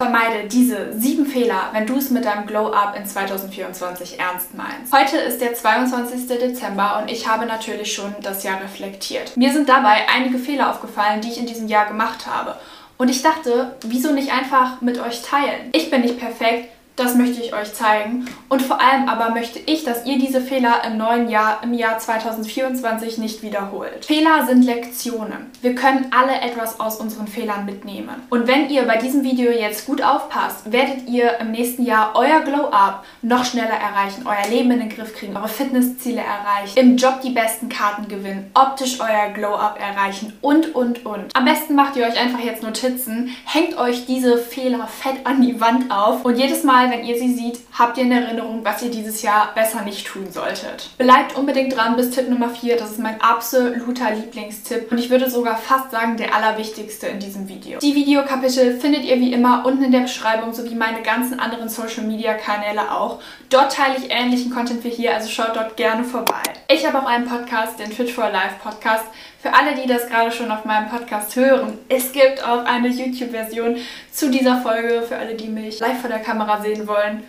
Vermeide diese sieben Fehler, wenn du es mit deinem Glow-Up in 2024 ernst meinst. Heute ist der 22. Dezember und ich habe natürlich schon das Jahr reflektiert. Mir sind dabei einige Fehler aufgefallen, die ich in diesem Jahr gemacht habe. Und ich dachte, wieso nicht einfach mit euch teilen? Ich bin nicht perfekt, das möchte ich euch zeigen. Und vor allem aber möchte ich, dass ihr diese Fehler im neuen Jahr, im Jahr 2024 nicht wiederholt. Fehler sind Lektionen. Wir können alle etwas aus unseren Fehlern mitnehmen. Und wenn ihr bei diesem Video jetzt gut aufpasst, werdet ihr im nächsten Jahr euer Glow-Up noch schneller erreichen, euer Leben in den Griff kriegen, eure Fitnessziele erreichen, im Job die besten Karten gewinnen, optisch euer Glow-Up erreichen und, und, und. Am besten macht ihr euch einfach jetzt Notizen, hängt euch diese Fehler fett an die Wand auf und jedes Mal, wenn ihr sie seht, habt ihr in Erinnerung, was ihr dieses Jahr besser nicht tun solltet. Bleibt unbedingt dran bis Tipp Nummer 4. Das ist mein absoluter Lieblingstipp und ich würde sogar fast sagen, der allerwichtigste in diesem Video. Die Videokapitel findet ihr wie immer unten in der Beschreibung sowie meine ganzen anderen Social Media Kanäle auch. Dort teile ich ähnlichen Content wie hier, also schaut dort gerne vorbei. Ich habe auch einen Podcast, den Fit for Life Podcast. Für alle, die das gerade schon auf meinem Podcast hören, es gibt auch eine YouTube-Version zu dieser Folge, für alle, die mich live vor der Kamera sehen wollen.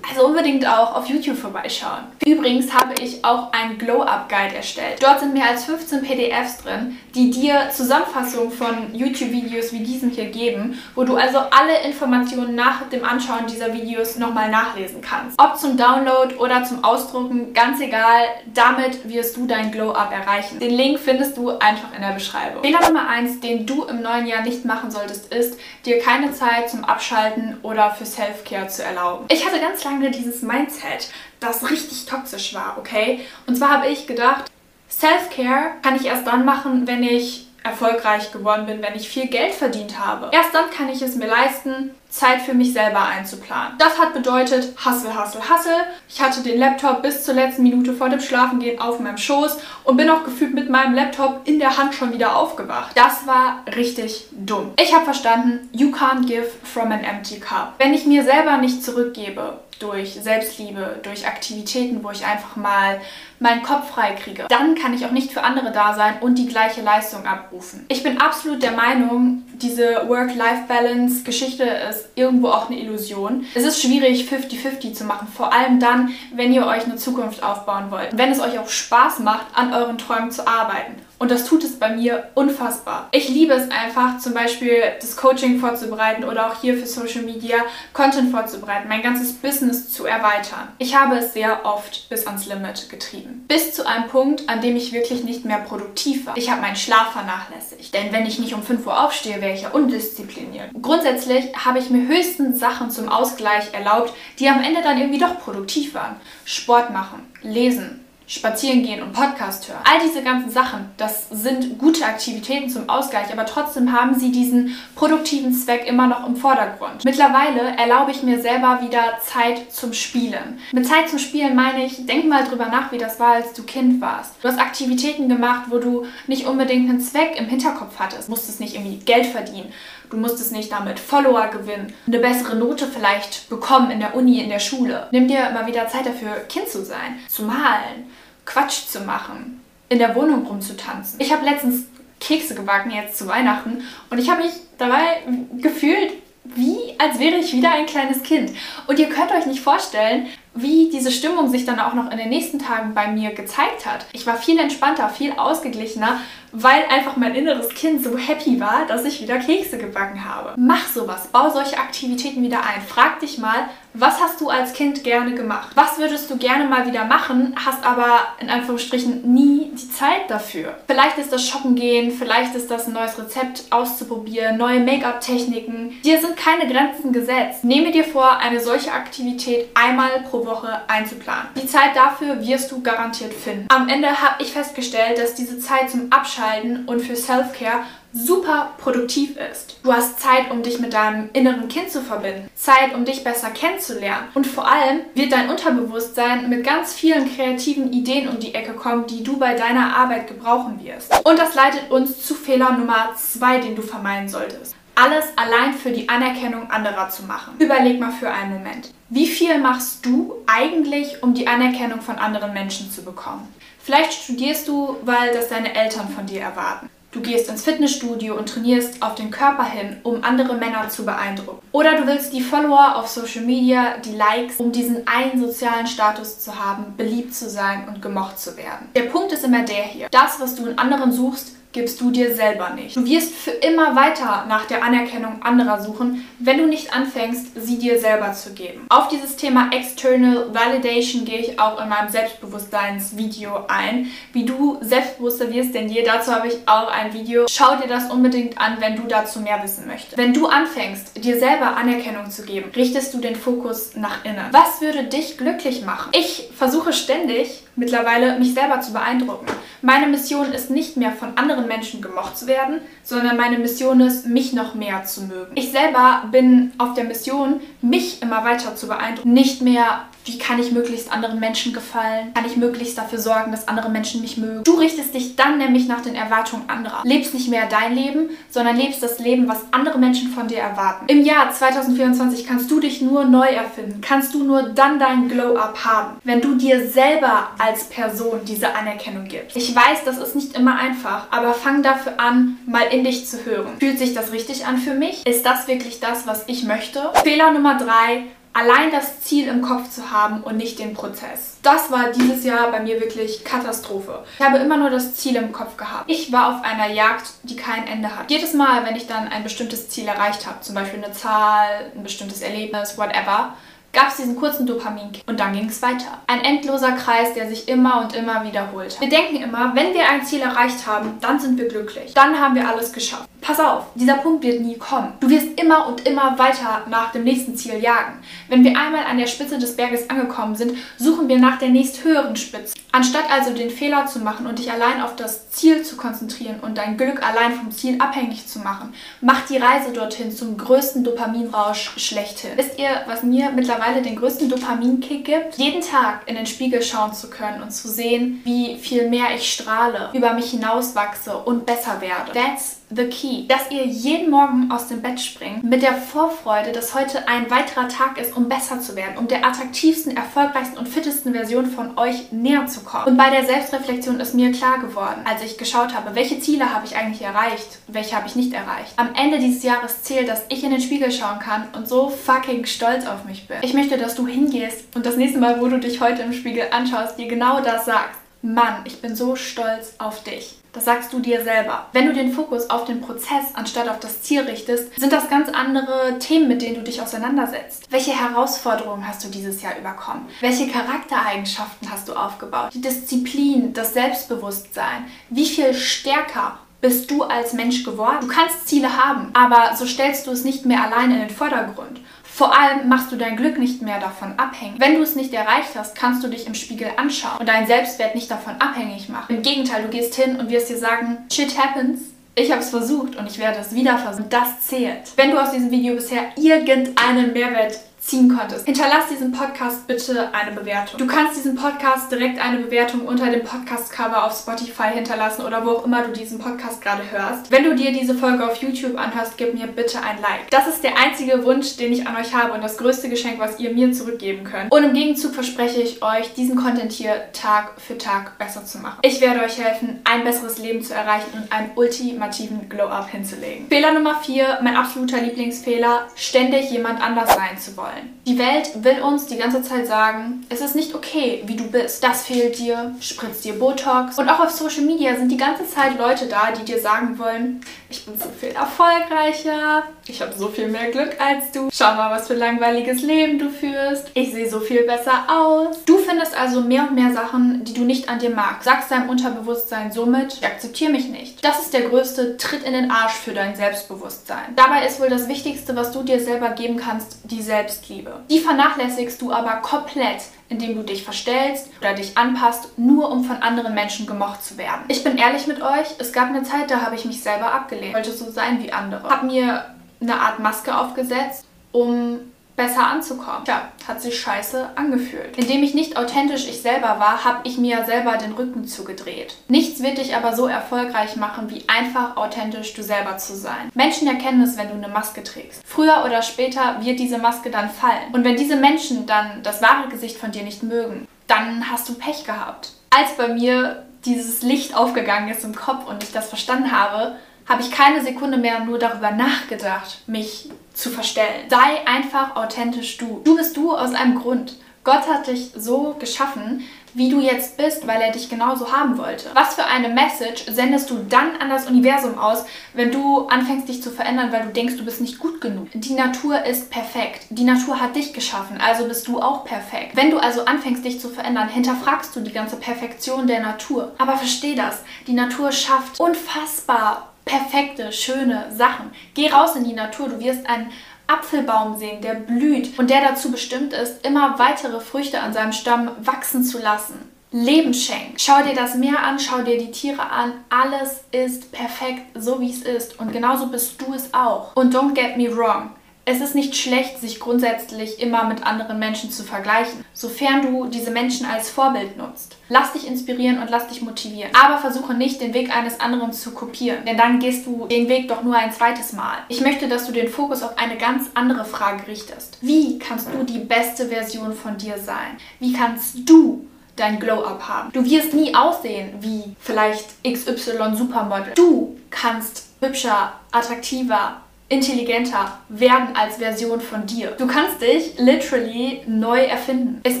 Also unbedingt auch auf YouTube vorbeischauen. Übrigens habe ich auch einen Glow-Up-Guide erstellt. Dort sind mehr als 15 PDFs drin, die dir Zusammenfassungen von YouTube-Videos wie diesem hier geben, wo du also alle Informationen nach dem Anschauen dieser Videos nochmal nachlesen kannst. Ob zum Download oder zum Ausdrucken, ganz egal, damit wirst du dein Glow-Up erreichen. Den Link findest du einfach in der Beschreibung. Fehler Nummer 1, den du im neuen Jahr nicht machen solltest, ist, dir keine Zeit zum Abschalten oder für Self-Care zu erlauben. Ich hatte ganz lange dieses Mindset, das richtig toxisch war, okay? Und zwar habe ich gedacht, Self-Care kann ich erst dann machen, wenn ich erfolgreich geworden bin, wenn ich viel Geld verdient habe. Erst dann kann ich es mir leisten, Zeit für mich selber einzuplanen. Das hat bedeutet Hassel, Hassel, Hassel. Ich hatte den Laptop bis zur letzten Minute vor dem Schlafengehen auf meinem Schoß und bin auch gefühlt mit meinem Laptop in der Hand schon wieder aufgewacht. Das war richtig dumm. Ich habe verstanden, you can't give from an empty cup. Wenn ich mir selber nicht zurückgebe, durch Selbstliebe, durch Aktivitäten, wo ich einfach mal meinen Kopf frei kriege, dann kann ich auch nicht für andere da sein und die gleiche Leistung abrufen. Ich bin absolut der Meinung, diese Work-Life-Balance-Geschichte ist irgendwo auch eine Illusion. Es ist schwierig, 50-50 zu machen, vor allem dann, wenn ihr euch eine Zukunft aufbauen wollt. Wenn es euch auch Spaß macht, an euren Träumen zu arbeiten. Und das tut es bei mir unfassbar. Ich liebe es einfach, zum Beispiel das Coaching vorzubereiten oder auch hier für Social Media Content vorzubereiten, mein ganzes Business zu erweitern. Ich habe es sehr oft bis ans Limit getrieben. Bis zu einem Punkt, an dem ich wirklich nicht mehr produktiv war. Ich habe meinen Schlaf vernachlässigt. Denn wenn ich nicht um 5 Uhr aufstehe, wäre ich ja undiszipliniert. Grundsätzlich habe ich mir höchstens Sachen zum Ausgleich erlaubt, die am Ende dann irgendwie doch produktiv waren. Sport machen, lesen, spazieren gehen und Podcast hören. All diese ganzen Sachen, das sind gute Aktivitäten zum Ausgleich, aber trotzdem haben sie diesen produktiven Zweck immer noch im Vordergrund. Mittlerweile erlaube ich mir selber wieder Zeit zum Spielen. Mit Zeit zum Spielen meine ich, denk mal drüber nach, wie das war, als du Kind warst. Du hast Aktivitäten gemacht, wo du nicht unbedingt einen Zweck im Hinterkopf hattest. Musstest nicht irgendwie Geld verdienen. Du musstest nicht damit Follower gewinnen, eine bessere Note vielleicht bekommen in der Uni, in der Schule. Nimm dir immer wieder Zeit dafür, Kind zu sein, zu malen, Quatsch zu machen, in der Wohnung rumzutanzen. Ich habe letztens Kekse gebacken, jetzt zu Weihnachten, und ich habe mich dabei gefühlt, wie als wäre ich wieder ein kleines Kind. Und ihr könnt euch nicht vorstellen, wie diese Stimmung sich dann auch noch in den nächsten Tagen bei mir gezeigt hat. Ich war viel entspannter, viel ausgeglichener, weil einfach mein inneres Kind so happy war, dass ich wieder Kekse gebacken habe. Mach sowas, bau solche Aktivitäten wieder ein. Frag dich mal, was hast du als Kind gerne gemacht? Was würdest du gerne mal wieder machen, hast aber in Anführungsstrichen nie die Zeit dafür? Vielleicht ist das Shoppen gehen, vielleicht ist das ein neues Rezept auszuprobieren, neue Make-up-Techniken. Dir sind keine Grenzen gesetzt. Nehme dir vor, eine solche Aktivität einmal pro Woche einzuplanen. Die Zeit dafür wirst du garantiert finden. Am Ende habe ich festgestellt, dass diese Zeit zum Abschalten und für Self-Care super produktiv ist. Du hast Zeit, um dich mit deinem inneren Kind zu verbinden, Zeit, um dich besser kennenzulernen und vor allem wird dein Unterbewusstsein mit ganz vielen kreativen Ideen um die Ecke kommen, die du bei deiner Arbeit gebrauchen wirst. Und das leitet uns zu Fehler Nummer zwei, den du vermeiden solltest alles allein für die Anerkennung anderer zu machen. Überleg mal für einen Moment. Wie viel machst du eigentlich, um die Anerkennung von anderen Menschen zu bekommen? Vielleicht studierst du, weil das deine Eltern von dir erwarten. Du gehst ins Fitnessstudio und trainierst auf den Körper hin, um andere Männer zu beeindrucken. Oder du willst die Follower auf Social Media, die Likes, um diesen einen sozialen Status zu haben, beliebt zu sein und gemocht zu werden. Der Punkt ist immer der hier. Das, was du in anderen suchst, gibst du dir selber nicht. Du wirst für immer weiter nach der Anerkennung anderer suchen, wenn du nicht anfängst, sie dir selber zu geben. Auf dieses Thema External Validation gehe ich auch in meinem Selbstbewusstseinsvideo ein, wie du selbstbewusster wirst denn je. Dazu habe ich auch ein Video. Schau dir das unbedingt an, wenn du dazu mehr wissen möchtest. Wenn du anfängst, dir selber Anerkennung zu geben, richtest du den Fokus nach innen. Was würde dich glücklich machen? Ich versuche ständig mittlerweile mich selber zu beeindrucken. Meine Mission ist nicht mehr von anderen Menschen gemocht zu werden, sondern meine Mission ist, mich noch mehr zu mögen. Ich selber bin auf der Mission, mich immer weiter zu beeindrucken. Nicht mehr, wie kann ich möglichst anderen Menschen gefallen? Kann ich möglichst dafür sorgen, dass andere Menschen mich mögen? Du richtest dich dann nämlich nach den Erwartungen anderer. Lebst nicht mehr dein Leben, sondern lebst das Leben, was andere Menschen von dir erwarten. Im Jahr 2024 kannst du dich nur neu erfinden. Kannst du nur dann dein Glow-Up haben, wenn du dir selber als Person diese Anerkennung gibst. Ich weiß, das ist nicht immer einfach, aber fang dafür an, mal in dich zu hören. Fühlt sich das richtig an für mich? Ist das wirklich das, was ich möchte? Fehler Nummer drei, allein das Ziel im Kopf zu haben und nicht den Prozess. Das war dieses Jahr bei mir wirklich Katastrophe. Ich habe immer nur das Ziel im Kopf gehabt. Ich war auf einer Jagd, die kein Ende hat. Jedes Mal, wenn ich dann ein bestimmtes Ziel erreicht habe, zum Beispiel eine Zahl, ein bestimmtes Erlebnis, whatever, gab es diesen kurzen Dopaminkick und dann ging es weiter. Ein endloser Kreis, der sich immer und immer wiederholt. Wir denken immer, wenn wir ein Ziel erreicht haben, dann sind wir glücklich. Dann haben wir alles geschafft. Pass auf, dieser Punkt wird nie kommen. Du wirst immer und immer weiter nach dem nächsten Ziel jagen. Wenn wir einmal an der Spitze des Berges angekommen sind, suchen wir nach der nächsthöheren Spitze. Anstatt also den Fehler zu machen und dich allein auf das Ziel zu konzentrieren und dein Glück allein vom Ziel abhängig zu machen, mach die Reise dorthin zum größten Dopaminrausch schlechthin. Wisst ihr, was mir mittlerweile den größten Dopaminkick gibt? Jeden Tag in den Spiegel schauen zu können und zu sehen, wie viel mehr ich strahle, über mich hinauswachse und besser werde. That's the key, dass ihr jeden Morgen aus dem Bett springt mit der Vorfreude, dass heute ein weiterer Tag ist, um besser zu werden, um der attraktivsten, erfolgreichsten und fittesten Version von euch näher zu kommen. Und bei der Selbstreflexion ist mir klar geworden, als ich geschaut habe, welche Ziele habe ich eigentlich erreicht, welche habe ich nicht erreicht. Am Ende dieses Jahres zählt, dass ich in den Spiegel schauen kann und so fucking stolz auf mich bin. Ich möchte, dass du hingehst und das nächste Mal, wo du dich heute im Spiegel anschaust, dir genau das sagst. Mann, ich bin so stolz auf dich. Das sagst du dir selber. Wenn du den Fokus auf den Prozess anstatt auf das Ziel richtest, sind das ganz andere Themen, mit denen du dich auseinandersetzt. Welche Herausforderungen hast du dieses Jahr überkommen? Welche Charaktereigenschaften hast du aufgebaut? Die Disziplin, das Selbstbewusstsein. Wie viel stärker bist du als Mensch geworden? Du kannst Ziele haben, aber so stellst du es nicht mehr allein in den Vordergrund. Vor allem machst du dein Glück nicht mehr davon abhängig. Wenn du es nicht erreicht hast, kannst du dich im Spiegel anschauen und deinen Selbstwert nicht davon abhängig machen. Im Gegenteil, du gehst hin und wirst dir sagen, shit happens. Ich habe es versucht und ich werde es wieder versuchen. Das zählt. Wenn du aus diesem Video bisher irgendeinen Mehrwert ziehen konntest. Hinterlass diesem Podcast bitte eine Bewertung. Du kannst diesem Podcast direkt eine Bewertung unter dem Podcast-Cover auf Spotify hinterlassen oder wo auch immer du diesen Podcast gerade hörst. Wenn du dir diese Folge auf YouTube anhörst, gib mir bitte ein Like. Das ist der einzige Wunsch, den ich an euch habe und das größte Geschenk, was ihr mir zurückgeben könnt. Und im Gegenzug verspreche ich euch, diesen Content hier Tag für Tag besser zu machen. Ich werde euch helfen, ein besseres Leben zu erreichen und einen ultimativen Glow-Up hinzulegen. Fehler Nummer 4, mein absoluter Lieblingsfehler, ständig jemand anders sein zu wollen wollen. Die Welt will uns die ganze Zeit sagen, es ist nicht okay, wie du bist. Das fehlt dir, spritzt dir Botox. Und auch auf Social Media sind die ganze Zeit Leute da, die dir sagen wollen, ich bin so viel erfolgreicher, ich habe so viel mehr Glück als du. Schau mal, was für ein langweiliges Leben du führst. Ich sehe so viel besser aus. Du findest also mehr und mehr Sachen, die du nicht an dir magst. Sagst deinem Unterbewusstsein somit, ich akzeptiere mich nicht. Das ist der größte Tritt in den Arsch für dein Selbstbewusstsein. Dabei ist wohl das Wichtigste, was du dir selber geben kannst, die Selbstliebe. Die vernachlässigst du aber komplett, indem du dich verstellst oder dich anpasst, nur um von anderen Menschen gemocht zu werden. Ich bin ehrlich mit euch, es gab eine Zeit, da habe ich mich selber abgelehnt. wollte so sein wie andere. Habe mir eine Art Maske aufgesetzt, um besser anzukommen. Tja, hat sich scheiße angefühlt. Indem ich nicht authentisch ich selber war, habe ich mir selber den Rücken zugedreht. Nichts wird dich aber so erfolgreich machen, wie einfach authentisch du selber zu sein. Menschen erkennen es, wenn du eine Maske trägst. Früher oder später wird diese Maske dann fallen. Und wenn diese Menschen dann das wahre Gesicht von dir nicht mögen, dann hast du Pech gehabt. Als bei mir dieses Licht aufgegangen ist im Kopf und ich das verstanden habe, habe ich keine Sekunde mehr nur darüber nachgedacht, mich zu verstellen. Sei einfach authentisch du. Du bist du aus einem Grund. Gott hat dich so geschaffen, wie du jetzt bist, weil er dich genauso haben wollte. Was für eine Message sendest du dann an das Universum aus, wenn du anfängst dich zu verändern, weil du denkst, du bist nicht gut genug? Die Natur ist perfekt. Die Natur hat dich geschaffen, also bist du auch perfekt. Wenn du also anfängst dich zu verändern, hinterfragst du die ganze Perfektion der Natur. Aber versteh das, die Natur schafft unfassbar perfekte, schöne Sachen. Geh raus in die Natur, du wirst ein Apfelbaum sehen, der blüht und der dazu bestimmt ist, immer weitere Früchte an seinem Stamm wachsen zu lassen. Leben schenkt. Schau dir das Meer an, schau dir die Tiere an. Alles ist perfekt, so wie es ist. Und genauso bist du es auch. Und don't get me wrong. Es ist nicht schlecht, sich grundsätzlich immer mit anderen Menschen zu vergleichen, sofern du diese Menschen als Vorbild nutzt. Lass dich inspirieren und lass dich motivieren. Aber versuche nicht, den Weg eines anderen zu kopieren, denn dann gehst du den Weg doch nur ein zweites Mal. Ich möchte, dass du den Fokus auf eine ganz andere Frage richtest. Wie kannst du die beste Version von dir sein? Wie kannst du dein Glow-Up haben. Du wirst nie aussehen wie vielleicht XY Supermodel. Du kannst hübscher, attraktiver, intelligenter werden als Version von dir. Du kannst dich literally neu erfinden. Es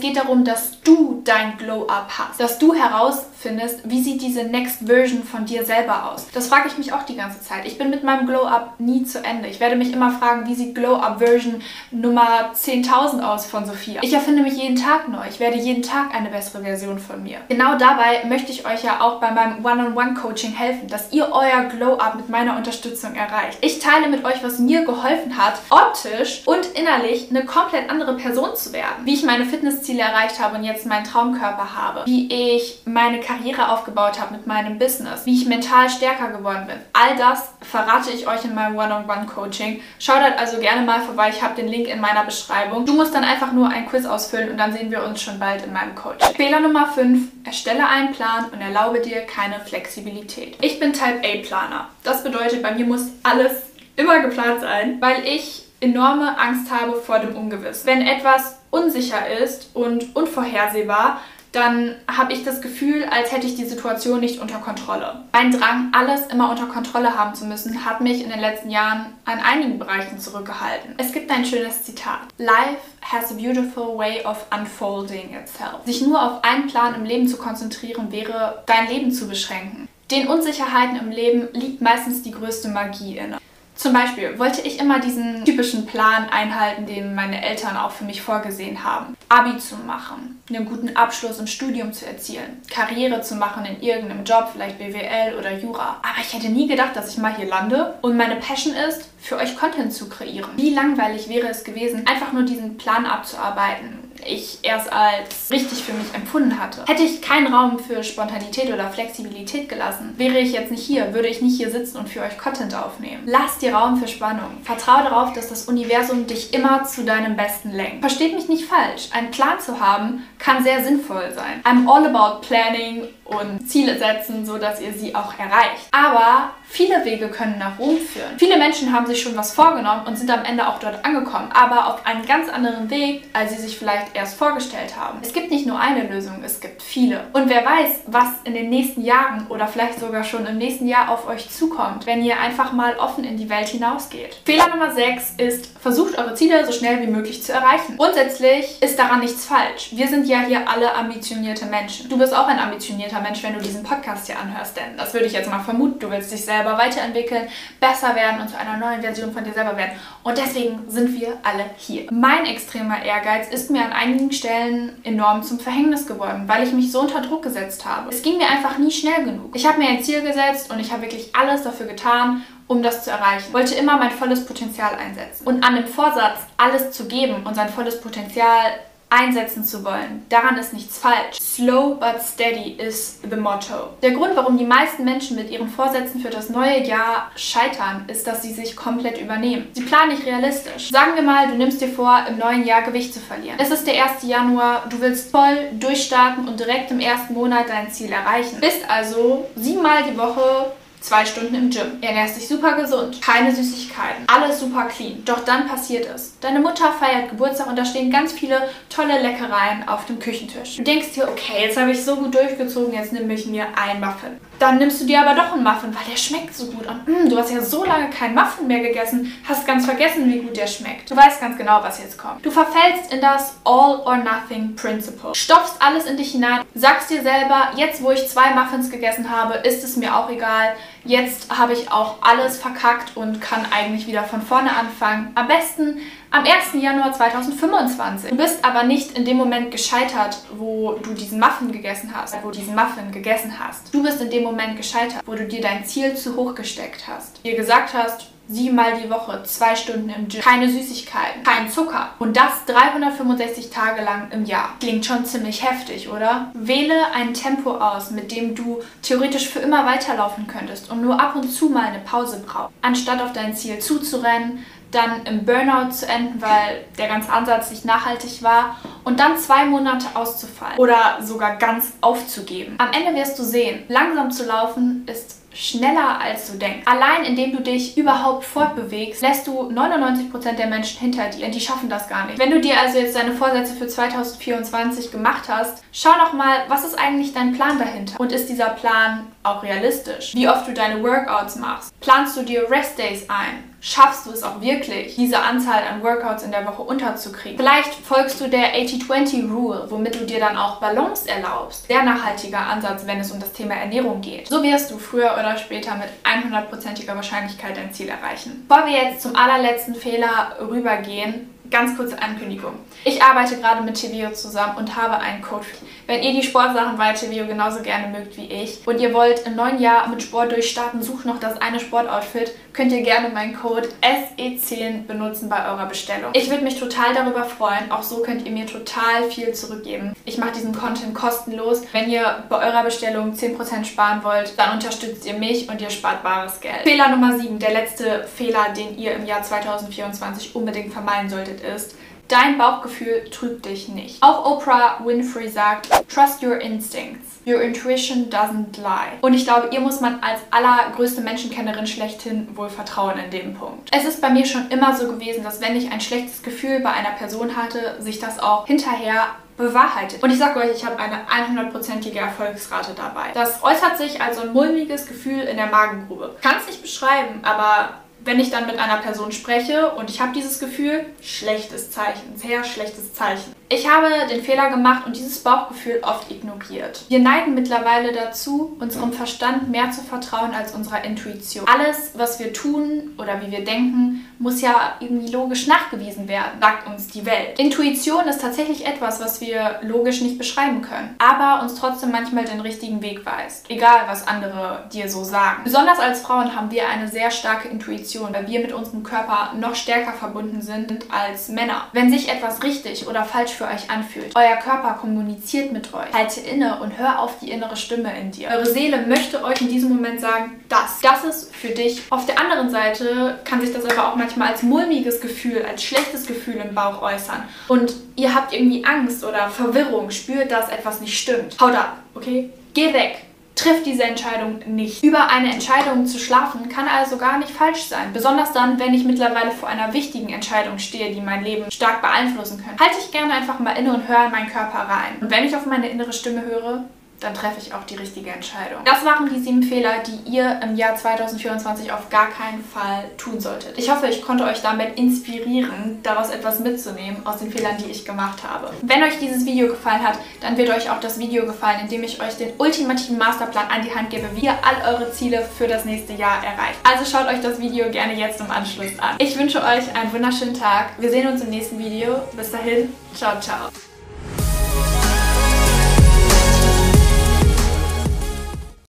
geht darum, dass du dein Glow-Up hast, dass du herausfindest, wie sieht diese Next Version von dir selber aus. Das frage ich mich auch die ganze Zeit. Ich bin mit meinem Glow-Up nie zu Ende. Ich werde mich immer fragen, wie sieht Glow-Up Version Nummer 10.000 aus von Sophia. Ich erfinde mich jeden Tag neu. Ich werde jeden Tag eine bessere Version von mir. Genau dabei möchte ich euch ja auch bei meinem One-on-One-Coaching helfen, dass ihr euer Glow-Up mit meiner Unterstützung erreicht. Ich teile mit euch euch, was mir geholfen hat, optisch und innerlich eine komplett andere Person zu werden. Wie ich meine Fitnessziele erreicht habe und jetzt meinen Traumkörper habe. Wie ich meine Karriere aufgebaut habe mit meinem Business. Wie ich mental stärker geworden bin. All das verrate ich euch in meinem One-on-One-Coaching. Schaut halt also gerne mal vorbei. Ich habe den Link in meiner Beschreibung. Du musst dann einfach nur ein Quiz ausfüllen und dann sehen wir uns schon bald in meinem Coaching. Fehler Nummer 5. Erstelle einen Plan und erlaube dir keine Flexibilität. Ich bin Type A-Planer. Das bedeutet, bei mir muss alles immer geplant sein, weil ich enorme Angst habe vor dem Ungewiss. Wenn etwas unsicher ist und unvorhersehbar, dann habe ich das Gefühl, als hätte ich die Situation nicht unter Kontrolle. Mein Drang, alles immer unter Kontrolle haben zu müssen, hat mich in den letzten Jahren an einigen Bereichen zurückgehalten. Es gibt ein schönes Zitat. Life has a beautiful way of unfolding itself. Sich nur auf einen Plan im Leben zu konzentrieren, wäre dein Leben zu beschränken. Den Unsicherheiten im Leben liegt meistens die größte Magie inne. Zum Beispiel wollte ich immer diesen typischen Plan einhalten, den meine Eltern auch für mich vorgesehen haben. Abi zu machen, einen guten Abschluss im Studium zu erzielen, Karriere zu machen in irgendeinem Job, vielleicht BWL oder Jura. Aber ich hätte nie gedacht, dass ich mal hier lande und meine Passion ist, für euch Content zu kreieren. Wie langweilig wäre es gewesen, einfach nur diesen Plan abzuarbeiten, ich erst als richtig für mich empfunden hatte. Hätte ich keinen Raum für Spontanität oder Flexibilität gelassen, wäre ich jetzt nicht hier, würde ich nicht hier sitzen und für euch Content aufnehmen. Lass dir Raum für Spannung. Vertraue darauf, dass das Universum dich immer zu deinem Besten lenkt. Versteht mich nicht falsch. Einen Plan zu haben kann sehr sinnvoll sein. I'm all about planning und Ziele setzen, so dass ihr sie auch erreicht. Aber viele Wege können nach Rom führen. Viele Menschen haben sich schon was vorgenommen und sind am Ende auch dort angekommen, aber auf einem ganz anderen Weg, als sie sich vielleicht erst vorgestellt haben. Es gibt nicht nur eine Lösung, es gibt viele. Und wer weiß, was in den nächsten Jahren oder vielleicht sogar schon im nächsten Jahr auf euch zukommt, wenn ihr einfach mal offen in die Welt hinausgeht. Fehler Nummer 6 ist, versucht eure Ziele so schnell wie möglich zu erreichen. Grundsätzlich ist daran nichts falsch. Wir sind ja hier alle ambitionierte Menschen. Du bist auch ein ambitionierter guter Mensch, wenn du diesen Podcast hier anhörst, denn das würde ich jetzt mal vermuten. Du willst dich selber weiterentwickeln, besser werden und zu einer neuen Version von dir selber werden. Und deswegen sind wir alle hier. Mein extremer Ehrgeiz ist mir an einigen Stellen enorm zum Verhängnis geworden, weil ich mich so unter Druck gesetzt habe. Es ging mir einfach nie schnell genug. Ich habe mir ein Ziel gesetzt und ich habe wirklich alles dafür getan, um das zu erreichen. Wollte immer mein volles Potenzial einsetzen. Und an dem Vorsatz, alles zu geben und sein volles Potenzial einsetzen zu wollen. Daran ist nichts falsch. Slow but steady is the motto. Der Grund, warum die meisten Menschen mit ihren Vorsätzen für das neue Jahr scheitern, ist, dass sie sich komplett übernehmen. Sie planen nicht realistisch. Sagen wir mal, du nimmst dir vor, im neuen Jahr Gewicht zu verlieren. Es ist der 1. Januar, du willst voll durchstarten und direkt im ersten Monat dein Ziel erreichen. Bist also siebenmal die Woche Zwei Stunden im Gym. Ernährst dich super gesund. Keine Süßigkeiten. Alles super clean. Doch dann passiert es. Deine Mutter feiert Geburtstag und da stehen ganz viele tolle Leckereien auf dem Küchentisch. Du denkst dir, okay, jetzt habe ich so gut durchgezogen, jetzt nehme ich mir ein Muffin. Dann nimmst du dir aber doch einen Muffin, weil der schmeckt so gut. Und mh, mm, du hast ja so lange keinen Muffin mehr gegessen, hast ganz vergessen, wie gut der schmeckt. Du weißt ganz genau, was jetzt kommt. Du verfällst in das All-or-Nothing Principle. Stopfst alles in dich hinein, sagst dir selber, jetzt wo ich zwei Muffins gegessen habe, ist es mir auch egal. Jetzt habe ich auch alles verkackt und kann eigentlich wieder von vorne anfangen. Am besten am 1. Januar 2025. Du bist aber nicht in dem Moment gescheitert, wo du diesen Muffin gegessen hast, wo du diesen Muffin gegessen hast. Du bist in dem Moment gescheitert, wo du dir dein Ziel zu hoch gesteckt hast. Dir gesagt hast, siebenmal die Woche, zwei Stunden im Gym, keine Süßigkeiten, kein Zucker. Und das 365 Tage lang im Jahr. Klingt schon ziemlich heftig, oder? Wähle ein Tempo aus, mit dem du theoretisch für immer weiterlaufen könntest und nur ab und zu mal eine Pause brauchst. Anstatt auf dein Ziel zuzurennen, dann im Burnout zu enden, weil der ganze Ansatz nicht nachhaltig war und dann zwei Monate auszufallen oder sogar ganz aufzugeben. Am Ende wirst du sehen, langsam zu laufen ist schneller als du denkst. Allein indem du dich überhaupt fortbewegst, lässt du 99% der Menschen hinter dir. Die schaffen das gar nicht. Wenn du dir also jetzt deine Vorsätze für 2024 gemacht hast, schau noch mal, was ist eigentlich dein Plan dahinter? Und ist dieser Plan auch realistisch? Wie oft du deine Workouts machst? Planst du dir Restdays ein? Schaffst du es auch wirklich, diese Anzahl an Workouts in der Woche unterzukriegen. Vielleicht folgst du der 80-20-Rule, womit du dir dann auch Balance erlaubst. Sehr nachhaltiger Ansatz, wenn es um das Thema Ernährung geht. So wirst du früher oder später mit 100%iger Wahrscheinlichkeit dein Ziel erreichen. Bevor wir jetzt zum allerletzten Fehler rübergehen, Ganz kurze Ankündigung. Ich arbeite gerade mit Tevio zusammen und habe einen für Wenn ihr die Sportsachen bei Tevio genauso gerne mögt wie ich und ihr wollt im neuen Jahr mit Sport durchstarten, sucht noch das eine Sportoutfit, könnt ihr gerne meinen Code SE10 benutzen bei eurer Bestellung. Ich würde mich total darüber freuen. Auch so könnt ihr mir total viel zurückgeben. Ich mache diesen Content kostenlos. Wenn ihr bei eurer Bestellung 10% sparen wollt, dann unterstützt ihr mich und ihr spart bares Geld. Fehler Nummer 7, der letzte Fehler, den ihr im Jahr 2024 unbedingt vermeiden solltet, ist, dein Bauchgefühl trügt dich nicht. Auch Oprah Winfrey sagt, trust your instincts. Your intuition doesn't lie. Und ich glaube, ihr muss man als allergrößte Menschenkennerin schlechthin wohl vertrauen in dem Punkt. Es ist bei mir schon immer so gewesen, dass wenn ich ein schlechtes Gefühl bei einer Person hatte, sich das auch hinterher bewahrheitet. Und ich sage euch, ich habe eine 100%ige Erfolgsrate dabei. Das äußert sich als ein mulmiges Gefühl in der Magengrube. Kann es nicht beschreiben, aber wenn ich dann mit einer Person spreche und ich habe dieses Gefühl, schlechtes Zeichen, sehr schlechtes Zeichen. Ich habe den Fehler gemacht und dieses Bauchgefühl oft ignoriert. Wir neigen mittlerweile dazu, unserem Verstand mehr zu vertrauen als unserer Intuition. Alles, was wir tun oder wie wir denken, muss ja irgendwie logisch nachgewiesen werden, sagt uns die Welt. Intuition ist tatsächlich etwas, was wir logisch nicht beschreiben können, aber uns trotzdem manchmal den richtigen Weg weist. Egal, was andere dir so sagen. Besonders als Frauen haben wir eine sehr starke Intuition, weil wir mit unserem Körper noch stärker verbunden sind als Männer. Wenn sich etwas richtig oder falsch für euch anfühlt. Euer Körper kommuniziert mit euch. Halte inne und hör auf die innere Stimme in dir. Eure Seele möchte euch in diesem Moment sagen, das, das ist für dich. Auf der anderen Seite kann sich das aber auch manchmal als mulmiges Gefühl, als schlechtes Gefühl im Bauch äußern. Und ihr habt irgendwie Angst oder Verwirrung, spürt, dass etwas nicht stimmt. Haut ab, okay? Geh weg trifft diese Entscheidung nicht. Über eine Entscheidung zu schlafen kann also gar nicht falsch sein. Besonders dann, wenn ich mittlerweile vor einer wichtigen Entscheidung stehe, die mein Leben stark beeinflussen könnte. Halte ich gerne einfach mal inne und höre in meinen Körper rein. Und wenn ich auf meine innere Stimme höre, dann treffe ich auch die richtige Entscheidung. Das waren die sieben Fehler, die ihr im Jahr 2024 auf gar keinen Fall tun solltet. Ich hoffe, ich konnte euch damit inspirieren, daraus etwas mitzunehmen aus den Fehlern, die ich gemacht habe. Wenn euch dieses Video gefallen hat, dann wird euch auch das Video gefallen, in dem ich euch den ultimativen Masterplan an die Hand gebe, wie ihr all eure Ziele für das nächste Jahr erreicht. Also schaut euch das Video gerne jetzt im Anschluss an. Ich wünsche euch einen wunderschönen Tag. Wir sehen uns im nächsten Video. Bis dahin, ciao, ciao.